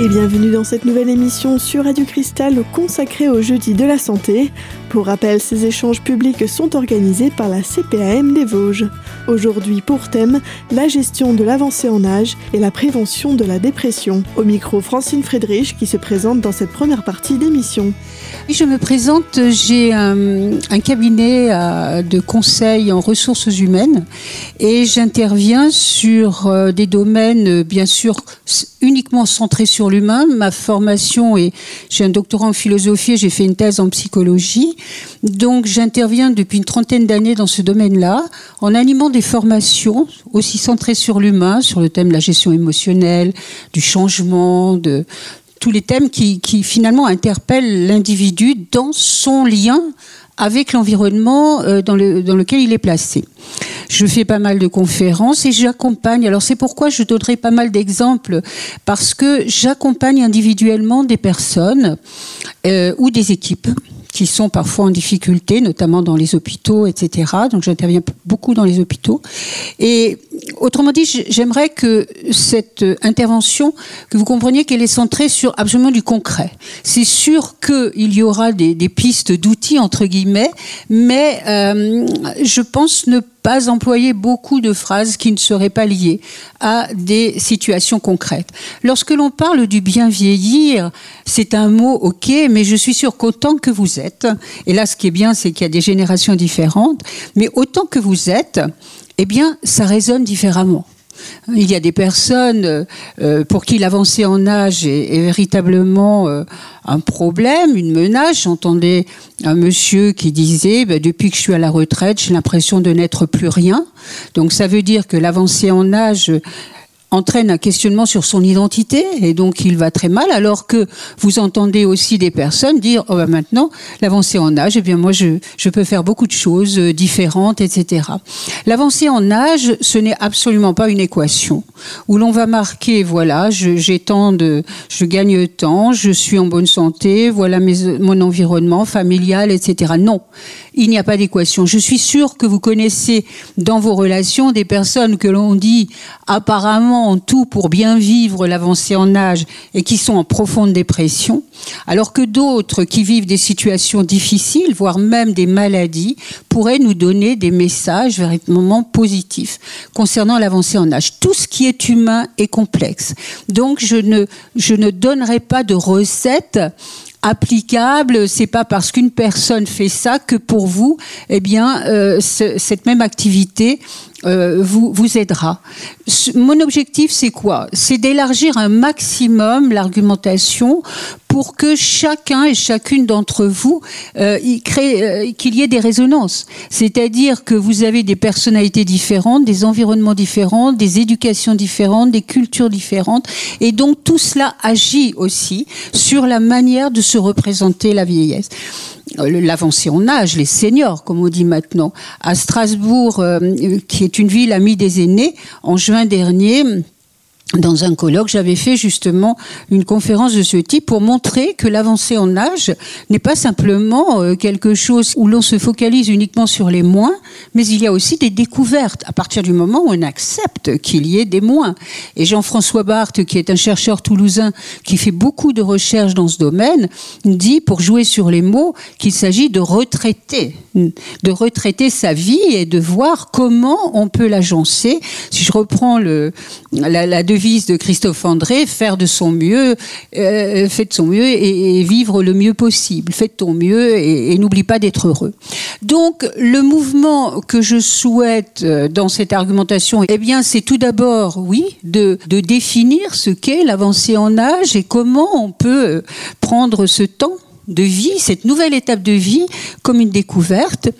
et bienvenue dans cette nouvelle émission sur Radio Cristal consacrée au jeudi de la santé. Pour rappel, ces échanges publics sont organisés par la CPAM des Vosges. Aujourd'hui pour thème, la gestion de l'avancée en âge et la prévention de la dépression. Au micro, Francine Friedrich qui se présente dans cette première partie d'émission. Je me présente, j'ai un, cabinet euh, de conseil en ressources humaines et j'interviens sur euh, des domaines euh, bien sûr uniquement centrés sur l'humain. Ma formation est, j'ai un doctorat en philosophie et j'ai fait une thèse en psychologie. Donc j'interviens depuis une trentaine d'années dans ce domaine-là en animant des formations aussi centrées sur l'humain, sur le thème de la gestion émotionnelle, du changement, de tous les thèmes qui, finalement interpellent l'individu dans son lien avec l'environnement euh, dans, lequel il est placé. Je fais pas mal de conférences et j'accompagne. Alors c'est pourquoi je donnerai pas mal d'exemples parce que j'accompagne individuellement des personnes euh, ou des équipes qui sont parfois en difficulté, notamment dans les hôpitaux, etc. Donc j'interviens beaucoup dans les hôpitaux. Et autrement dit, j'aimerais que cette intervention, que vous compreniez qu'elle est centrée sur absolument du concret. C'est sûr qu'il y aura des, des pistes d'outils, entre guillemets, mais euh, je pense ne pas employer beaucoup de phrases qui ne seraient pas liées à des situations concrètes. Lorsque l'on parle du bien vieillir, c'est un mot ok, mais je suis sûre qu'autant que vous êtes, et là ce qui est bien, c'est qu'il y a des générations différentes, mais autant que vous êtes, eh bien, ça résonne différemment. Il y a des personnes euh, pour qui l'avancée en âge est, véritablement euh, un problème, une menace. J'entendais un monsieur qui disait bah, depuis que je suis à la retraite, j'ai l'impression de n'être plus rien. Donc ça veut dire que l'avancée en âge entraîne un questionnement sur son identité et donc il va très mal alors que vous entendez aussi des personnes dire oh ben maintenant l'avancée en âge eh bien moi je, je peux faire beaucoup de choses euh, différentes etc l'avancée en âge ce n'est absolument pas une équation où l'on va marquer voilà j'ai tant de je gagne tant je suis en bonne santé voilà mon environnement familial etc non il n'y a pas d'équation. Je suis sûre que vous connaissez dans vos relations des personnes que l'on dit apparemment en tout pour bien vivre l'avancée en âge et qui sont en profonde dépression, alors que d'autres qui vivent des situations difficiles, voire même des maladies, pourraient nous donner des messages véritablement positifs concernant l'avancée en âge. Tout ce qui est humain est complexe. Donc je ne, je ne donnerai pas de recette applicable. C'est pas parce qu'une personne fait ça que pour vous, eh bien, euh, cette même activité euh, vous, vous aidera. Mon objectif, c'est quoi? C'est d'élargir un maximum l'argumentation pour que chacun et chacune d'entre vous euh, crée qu'il y ait des résonances. C'est-à-dire que vous avez des personnalités différentes, des environnements différents, des éducations différentes, des cultures différentes, et donc tout cela agit aussi sur la manière de se représenter la vieillesse l'avancée en âge, les seniors, comme on dit maintenant. À Strasbourg, euh, qui est une ville amie des aînés, en juin dernier, dans un colloque, j'avais fait justement une conférence de ce type pour montrer que l'avancée en âge n'est pas simplement euh, quelque chose où l'on se focalise uniquement sur les moins, mais il y a aussi des découvertes à partir du moment où on accepte qu'il y ait des moins. Et Jean-François Barthes, qui est un chercheur toulousain qui fait beaucoup de recherches dans ce domaine, dit, pour jouer sur les mots, qu'il s'agit de retraiter, de retraiter sa vie et de voir comment on peut l'agencer. Si je reprends le, la, la de Christophe André, faire de son mieux, euh, de son mieux et, vivre le mieux possible. Faites ton mieux et, n'oublie pas d'être heureux. Donc, le mouvement que je souhaite euh, dans cette argumentation, eh bien, c'est tout d'abord, oui, de, définir ce qu'est l'avancée en âge et comment on peut prendre ce temps de vie, cette nouvelle étape de vie comme une découverte.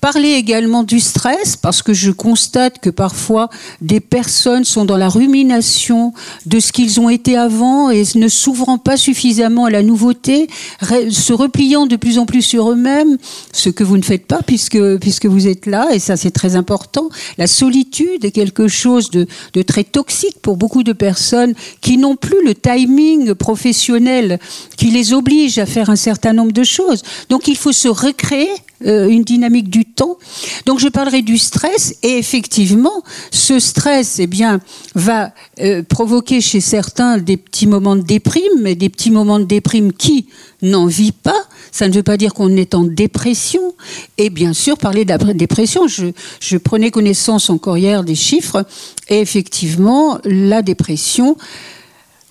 Parler également du stress parce que je constate que parfois des personnes sont dans la rumination de ce qu'ils ont été avant et ne s'ouvrant pas suffisamment à la nouveauté, se repliant de plus en plus sur eux-mêmes, ce que vous ne faites pas puisque, puisque vous êtes là et ça c'est très important. La solitude est quelque chose de, de très toxique pour beaucoup de personnes qui n'ont plus le timing professionnel qui les oblige à faire un certain nombre de choses. Donc il faut se recréer euh, une dynamique du temps. Donc je parlerai du stress et effectivement, ce stress, eh bien, va euh, provoquer chez certains des petits moments de déprime, mais des petits moments de déprime qui n'en vit pas. Ça ne veut pas dire qu'on est en dépression. Et bien sûr, parler de la dépression, je, je prenais connaissance encore hier des chiffres, et effectivement, la dépression,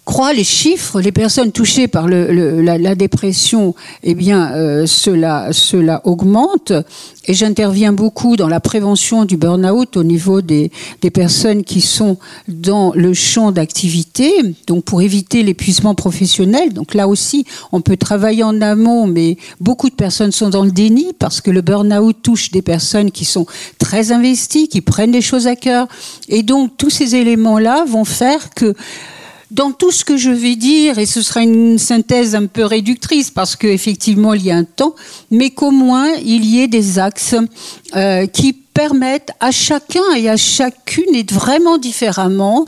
croient les chiffres, les personnes touchées par la, dépression, eh bien, euh, cela, cela augmente. Et j'interviens beaucoup dans la prévention du burn-out au niveau des, des personnes qui sont dans le champ d'activité, donc pour éviter l'épuisement professionnel. Donc là aussi, on peut travailler en amont, mais beaucoup de personnes sont dans le déni parce que le burn-out touche des personnes qui sont très investies, qui prennent les choses à cœur. Et donc, tous ces éléments-là vont faire que dans tout ce que je vais dire, et ce sera une synthèse un peu réductrice parce qu'effectivement il y a un temps, mais qu'au moins il y ait des axes euh, qui permettent à chacun et à chacune, et vraiment différemment,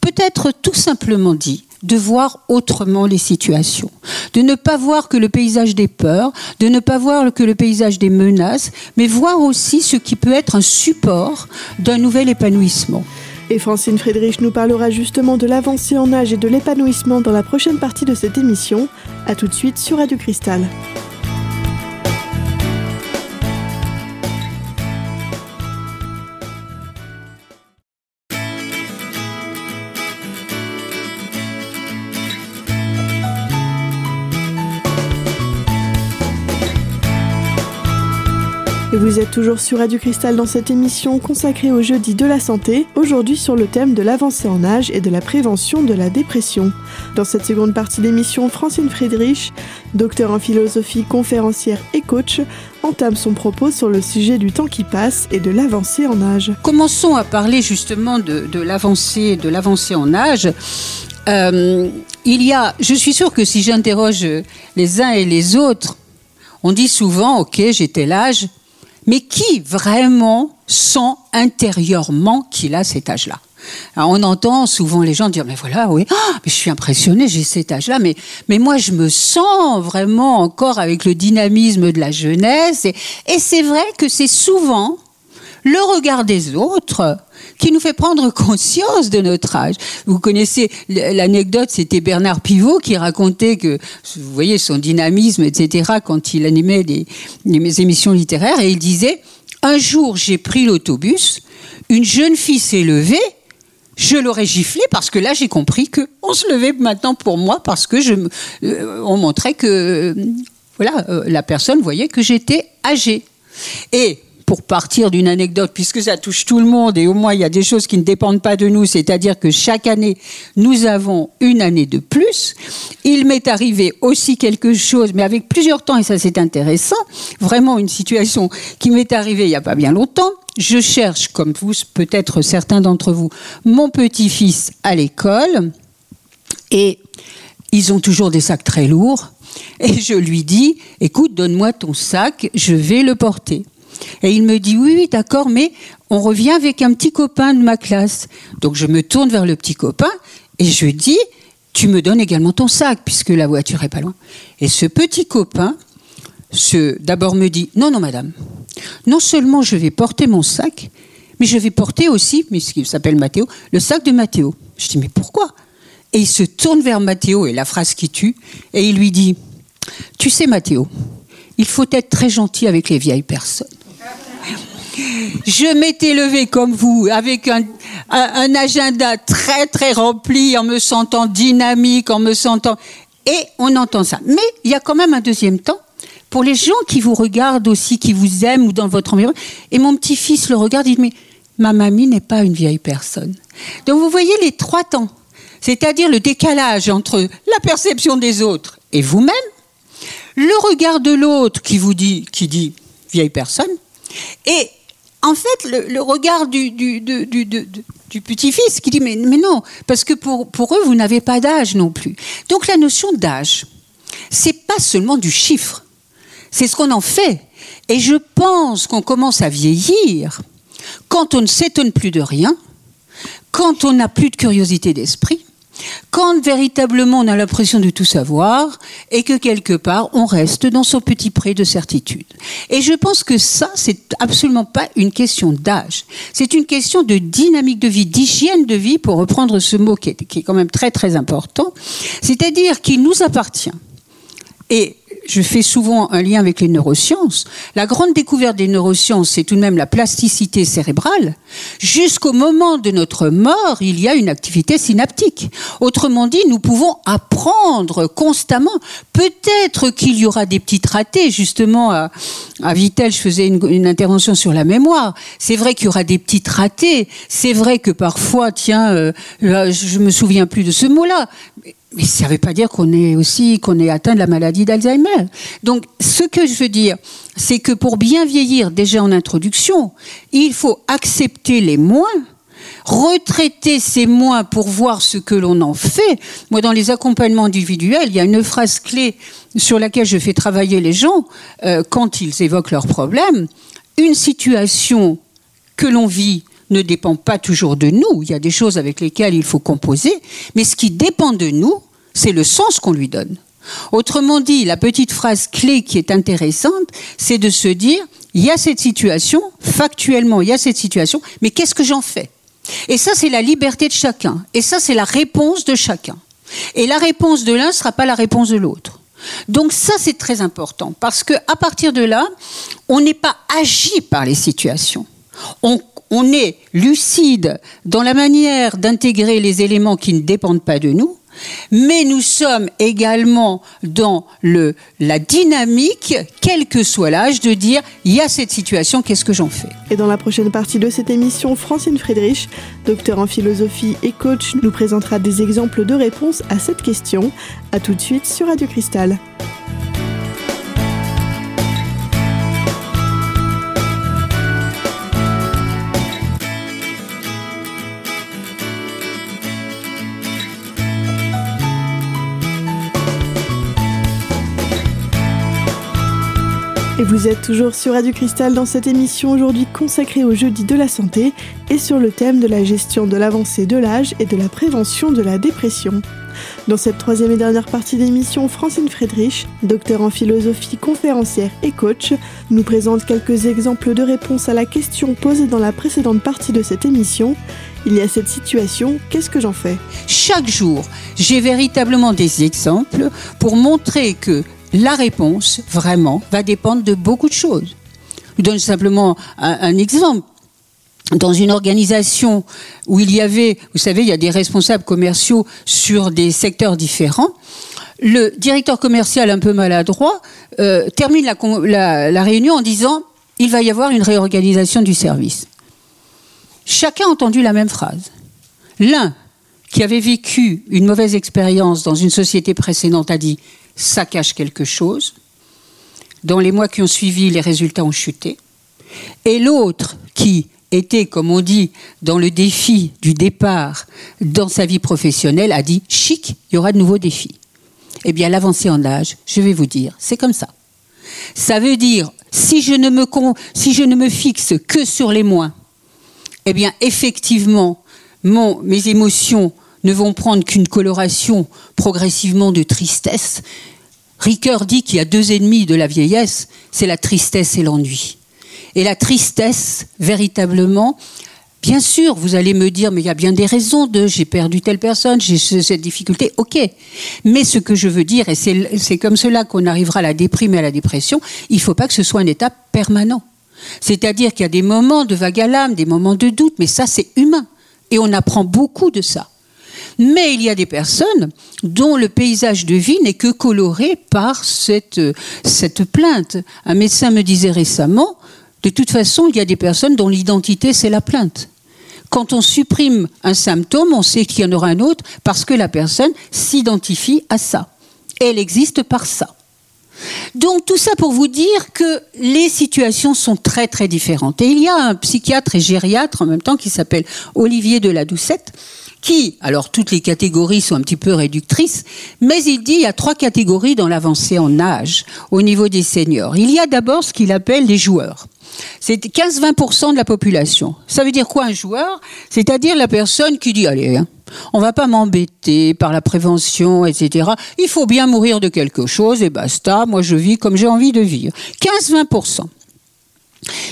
peut-être tout simplement dit, de voir autrement les situations, de ne pas voir que le paysage des peurs, de ne pas voir que le paysage des menaces, mais voir aussi ce qui peut être un support d'un nouvel épanouissement. Et Francine Friedrich nous parlera justement de l'avancée en âge et de l'épanouissement dans la prochaine partie de cette émission. A tout de suite sur Radio Cristal. Et vous êtes toujours sur Radio Cristal dans cette émission consacrée au jeudi de la santé, aujourd'hui sur le thème de l'avancée en âge et de la prévention de la dépression. Dans cette seconde partie d'émission, Francine Friedrich, docteur en philosophie, conférencière et coach, entame son propos sur le sujet du temps qui passe et de l'avancée en âge. Commençons à parler justement de, l'avancée, de l'avancée en âge. Euh, il y a, je suis sûre que si j'interroge les uns et les autres, on dit souvent, ok, j'étais l'âge, mais qui vraiment sent intérieurement qu'il a cet âge-là on entend souvent les gens dire mais voilà oui. Ah, je suis impressionné j'ai cet âge-là. Mais mais moi je me sens vraiment encore avec le dynamisme de la jeunesse. Et, et c'est vrai que c'est souvent le regard des autres qui nous fait prendre conscience de notre âge. Vous connaissez l'anecdote, c'était Bernard Pivot qui racontait que, vous voyez, son dynamisme, etc., quand il animait des émissions littéraires, et il disait, un jour j'ai pris l'autobus, une jeune fille s'est levée, je l'aurais giflé parce que là j'ai compris que on se levait maintenant pour moi parce que je, euh, on montrait que voilà euh, la personne voyait que j'étais âgée. Et pour partir d'une anecdote, puisque ça touche tout le monde et au moins il y a des choses qui ne dépendent pas de nous, c'est-à-dire que chaque année, nous avons une année de plus. Il m'est arrivé aussi quelque chose, mais avec plusieurs temps, et ça c'est intéressant, vraiment une situation qui m'est arrivée il n'y a pas bien longtemps. Je cherche, comme vous, peut-être certains d'entre vous, mon petit-fils à l'école et ils ont toujours des sacs très lourds. Et je lui dis, écoute, donne-moi ton sac, je vais le porter. Et il me dit oui, oui, d'accord, mais on revient avec un petit copain de ma classe. Donc je me tourne vers le petit copain et je dis, tu me donnes également ton sac puisque la voiture est pas loin. Et ce petit copain, d'abord me dit, non, non, madame, non seulement je vais porter mon sac, mais je vais porter aussi, puisqu'il s'appelle Mathéo, le sac de Mathéo. Je dis, mais pourquoi? Et il se tourne vers Mathéo, et la phrase qui tue, et il lui dit, tu sais Mathéo, il faut être très gentil avec les vieilles personnes. Je m'étais levée comme vous, avec un, agenda très très rempli, en me sentant dynamique, en me sentant... Et on entend ça. Mais il y a quand même un deuxième temps pour les gens qui vous regardent aussi, qui vous aiment ou dans votre environnement. Et mon petit-fils le regarde, il dit, mais ma mamie n'est pas une vieille personne. Donc vous voyez les trois temps, c'est-à-dire le décalage entre la perception des autres et vous-même, le regard de l'autre qui vous dit, qui dit vieille personne, et en fait, le, regard du, petit-fils qui dit mais, non, parce que pour, eux, vous n'avez pas d'âge non plus. Donc la notion d'âge, c'est pas seulement du chiffre, c'est ce qu'on en fait. Et je pense qu'on commence à vieillir quand on ne s'étonne plus de rien, quand on n'a plus de curiosité d'esprit, quand véritablement on a l'impression de tout savoir et que quelque part on reste dans son petit pré de certitude. Et je pense que ça, c'est absolument pas une question d'âge. C'est une question de dynamique de vie, d'hygiène de vie, pour reprendre ce mot qui est, qui est quand même très très important. C'est-à-dire qu'il nous appartient. Et je fais souvent un lien avec les neurosciences. La grande découverte des neurosciences, c'est tout de même la plasticité cérébrale. Jusqu'au moment de notre mort, il y a une activité synaptique. Autrement dit, nous pouvons apprendre constamment. Peut-être qu'il y aura des petites ratés. Justement, à, Vitel, je faisais une, intervention sur la mémoire. C'est vrai qu'il y aura des petites ratés. C'est vrai que parfois, tiens, euh, je me souviens plus de ce mot-là. Mais ça ne veut pas dire qu'on est aussi qu'on est atteint de la maladie d'Alzheimer. Donc, ce que je veux dire, c'est que pour bien vieillir, déjà en introduction, il faut accepter les moins, retraiter ces moins pour voir ce que l'on en fait. Moi, dans les accompagnements individuels, il y a une phrase clé sur laquelle je fais travailler les gens euh, quand ils évoquent leurs problèmes. Une situation que l'on vit ne dépend pas toujours de nous. Il y a des choses avec lesquelles il faut composer, mais ce qui dépend de nous, c'est le sens qu'on lui donne. Autrement dit, la petite phrase clé qui est intéressante, c'est de se dire, il y a cette situation, factuellement, il y a cette situation, mais qu'est-ce que j'en fais? Et ça, c'est la liberté de chacun. Et ça, c'est la réponse de chacun. Et la réponse de l'un ne sera pas la réponse de l'autre. Donc ça, c'est très important, parce qu'à partir de là, on n'est pas agi par les situations. On est lucide dans la manière d'intégrer les éléments qui ne dépendent pas de nous, mais nous sommes également dans le, la dynamique, quel que soit l'âge, de dire il y a cette situation, qu'est-ce que j'en fais? Et dans la prochaine partie de cette émission, Francine Friedrich, docteur en philosophie et coach, nous présentera des exemples de réponses à cette question. A tout de suite sur Radio Cristal. Vous êtes toujours sur Radio Cristal dans cette émission aujourd'hui consacrée au jeudi de la santé et sur le thème de la gestion de l'avancée de l'âge et de la prévention de la dépression. Dans cette troisième et dernière partie d'émission, Francine Friedrich, docteur en philosophie, conférencière et coach, nous présente quelques exemples de réponses à la question posée dans la précédente partie de cette émission. Il y a cette situation, qu'est-ce que j'en fais? Chaque jour, j'ai véritablement des exemples pour montrer que la réponse, vraiment, va dépendre de beaucoup de choses. Je vous donne simplement un, exemple dans une organisation où il y avait, vous savez, il y a des responsables commerciaux sur des secteurs différents, le directeur commercial un peu maladroit euh, termine la, réunion en disant il va y avoir une réorganisation du service. Chacun a entendu la même phrase. L'un qui avait vécu une mauvaise expérience dans une société précédente a dit ça cache quelque chose. Dans les mois qui ont suivi, les résultats ont chuté. Et l'autre qui était, comme on dit, dans le défi du départ dans sa vie professionnelle, a dit chic, il y aura de nouveaux défis. Eh bien, l'avancée en âge, je vais vous dire, c'est comme ça. Ça veut dire, si je ne me, si je ne me fixe que sur les moins, eh bien, effectivement, mon, mes émotions ne vont prendre qu'une coloration progressivement de tristesse. Ricoeur dit qu'il y a deux ennemis de la vieillesse, c'est la tristesse et l'ennui. Et la tristesse, véritablement, bien sûr, vous allez me dire, mais il y a bien des raisons de j'ai perdu telle personne, j'ai cette difficulté, ok. Mais ce que je veux dire, et c'est comme cela qu'on arrivera à la déprime et à la dépression, il ne faut pas que ce soit un état permanent. C'est-à-dire qu'il y a des moments de vague à l'âme, des moments de doute, mais ça c'est humain. Et on apprend beaucoup de ça. Mais il y a des personnes dont le paysage de vie n'est que coloré par cette, cette plainte. Un médecin me disait récemment, de toute façon, il y a des personnes dont l'identité, c'est la plainte. Quand on supprime un symptôme, on sait qu'il y en aura un autre parce que la personne s'identifie à ça. Elle existe par ça. Donc tout ça pour vous dire que les situations sont très très différentes. Et il y a un psychiatre et gériatre en même temps qui s'appelle Olivier de la Doucette qui, alors toutes les catégories sont un petit peu réductrices, mais il dit il y a trois catégories dans l'avancée en âge au niveau des seniors. Il y a d'abord ce qu'il appelle les joueurs. C'est 15-20% de la population. Ça veut dire quoi un joueur? C'est-à-dire la personne qui dit allez, hein, on va pas m'embêter par la prévention, etc. Il faut bien mourir de quelque chose et basta. Moi, je vis comme j'ai envie de vivre. 15-20%.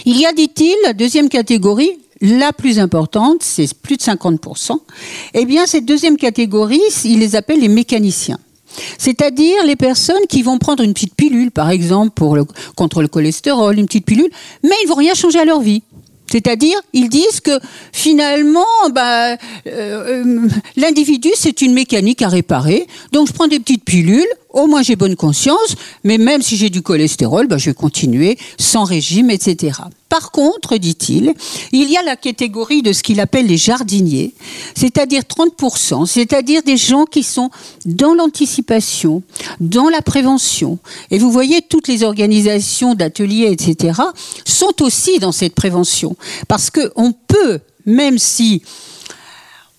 Il y a, dit-il, la deuxième catégorie, la plus importante, c'est plus de 50%. Eh bien, cette deuxième catégorie, il les appelle les mécaniciens. C'est-à-dire les personnes qui vont prendre une petite pilule, par exemple, pour contre le cholestérol, une petite pilule, mais ils vont rien changer à leur vie. C'est-à-dire, ils disent que finalement, bah, euh, euh, l'individu, c'est une mécanique à réparer. Donc, je prends des petites pilules, au moins j'ai bonne conscience, mais même si j'ai du cholestérol, ben, je vais continuer sans régime, etc. Par contre, dit-il, il y a la catégorie de ce qu'il appelle les jardiniers, c'est-à-dire 30%, c'est-à-dire des gens qui sont dans l'anticipation, dans la prévention. Et vous voyez, toutes les organisations d'ateliers, etc., sont aussi dans cette prévention. Parce qu'on peut, même si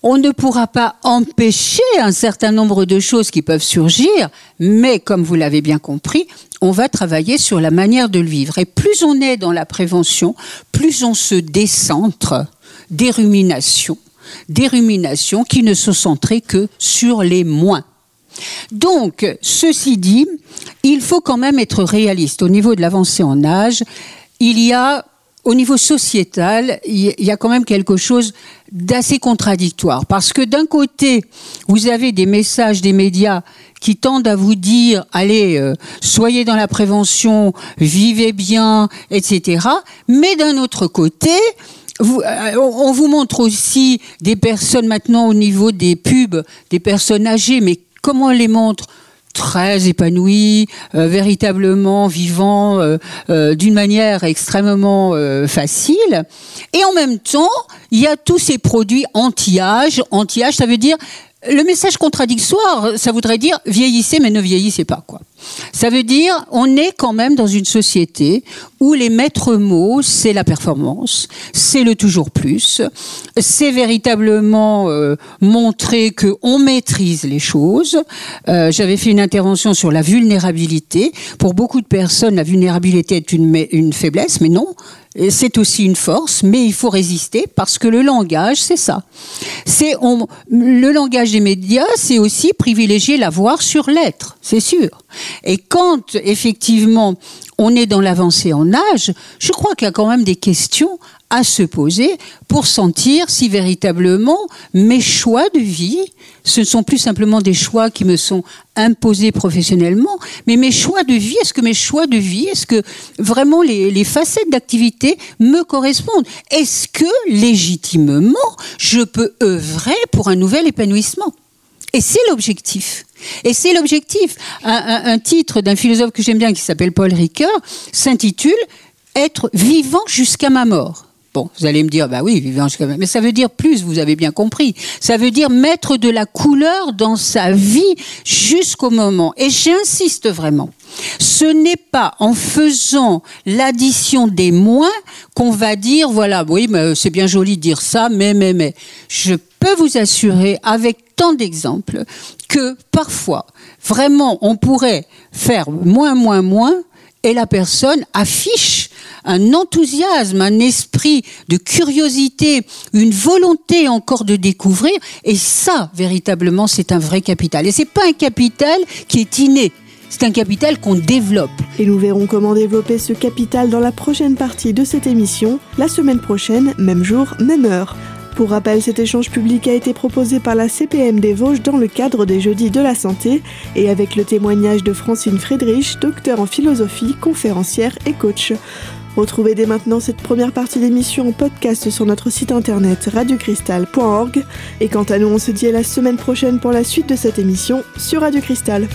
on ne pourra pas empêcher un certain nombre de choses qui peuvent surgir, mais comme vous l'avez bien compris, on va travailler sur la manière de le vivre. Et plus on est dans la prévention, plus on se décentre des ruminations, des ruminations qui ne se centraient que sur les moins. Donc, ceci dit, il faut quand même être réaliste. Au niveau de l'avancée en âge, il y a au niveau sociétal, il y a quand même quelque chose d'assez contradictoire. Parce que d'un côté, vous avez des messages des médias qui tendent à vous dire, allez, euh, soyez dans la prévention, vivez bien, etc. Mais d'un autre côté, euh, on vous montre aussi des personnes maintenant au niveau des pubs, des personnes âgées, mais comment on les montre? Très épanoui, euh, véritablement vivant d'une manière extrêmement facile. Et en même temps, il y a tous ces produits anti-âge. Anti-âge, ça veut dire le message contradictoire, ça voudrait dire vieillissez mais ne vieillissez pas quoi. Ça veut dire on est quand même dans une société où les maîtres mots c'est la performance, c'est le toujours plus, c'est véritablement euh, montrer que on maîtrise les choses. Euh, J'avais fait une intervention sur la vulnérabilité. Pour beaucoup de personnes, la vulnérabilité est une, une faiblesse, mais non c'est aussi une force, mais il faut résister parce que le langage, c'est ça. C'est le langage des médias, c'est aussi privilégier l'avoir sur l'être, c'est sûr. Et quand effectivement on est dans l'avancée en âge, je crois qu'il y a quand même des questions à se poser pour sentir si véritablement mes choix de vie, ce ne sont plus simplement des choix qui me sont imposés professionnellement, mais mes choix de vie, est-ce que mes choix de vie, est-ce que vraiment les, facettes d'activité me correspondent? Est-ce que légitimement je peux œuvrer pour un nouvel épanouissement? Et c'est l'objectif. Et c'est l'objectif. Un, titre d'un philosophe que j'aime bien qui s'appelle Paul Ricoeur s'intitule Être vivant jusqu'à ma mort. Bon, vous allez me dire, bah oui, jusqu'à ma mort. Mais ça veut dire plus, vous avez bien compris. Ça veut dire mettre de la couleur dans sa vie jusqu'au moment. Et j'insiste vraiment. Ce n'est pas en faisant l'addition des moins qu'on va dire, voilà, oui, c'est bien joli de dire ça, mais, mais, mais. Je peux vous assurer, avec tant d'exemples que parfois, vraiment, on pourrait faire moins, moins, moins, et la personne affiche un enthousiasme, un esprit de curiosité, une volonté encore de découvrir, et ça, véritablement, c'est un vrai capital. Et c'est pas un capital qui est inné. C'est un capital qu'on développe. Et nous verrons comment développer ce capital dans la prochaine partie de cette émission, la semaine prochaine, même jour, même heure. Pour rappel, cet échange public a été proposé par la CPM des Vosges dans le cadre des Jeudis de la Santé et avec le témoignage de Francine Friedrich, docteur en philosophie, conférencière et coach. Retrouvez dès maintenant cette première partie d'émission en podcast sur notre site internet radiocristal.org et quant à nous, on se dit à la semaine prochaine pour la suite de cette émission sur Radio Cristal.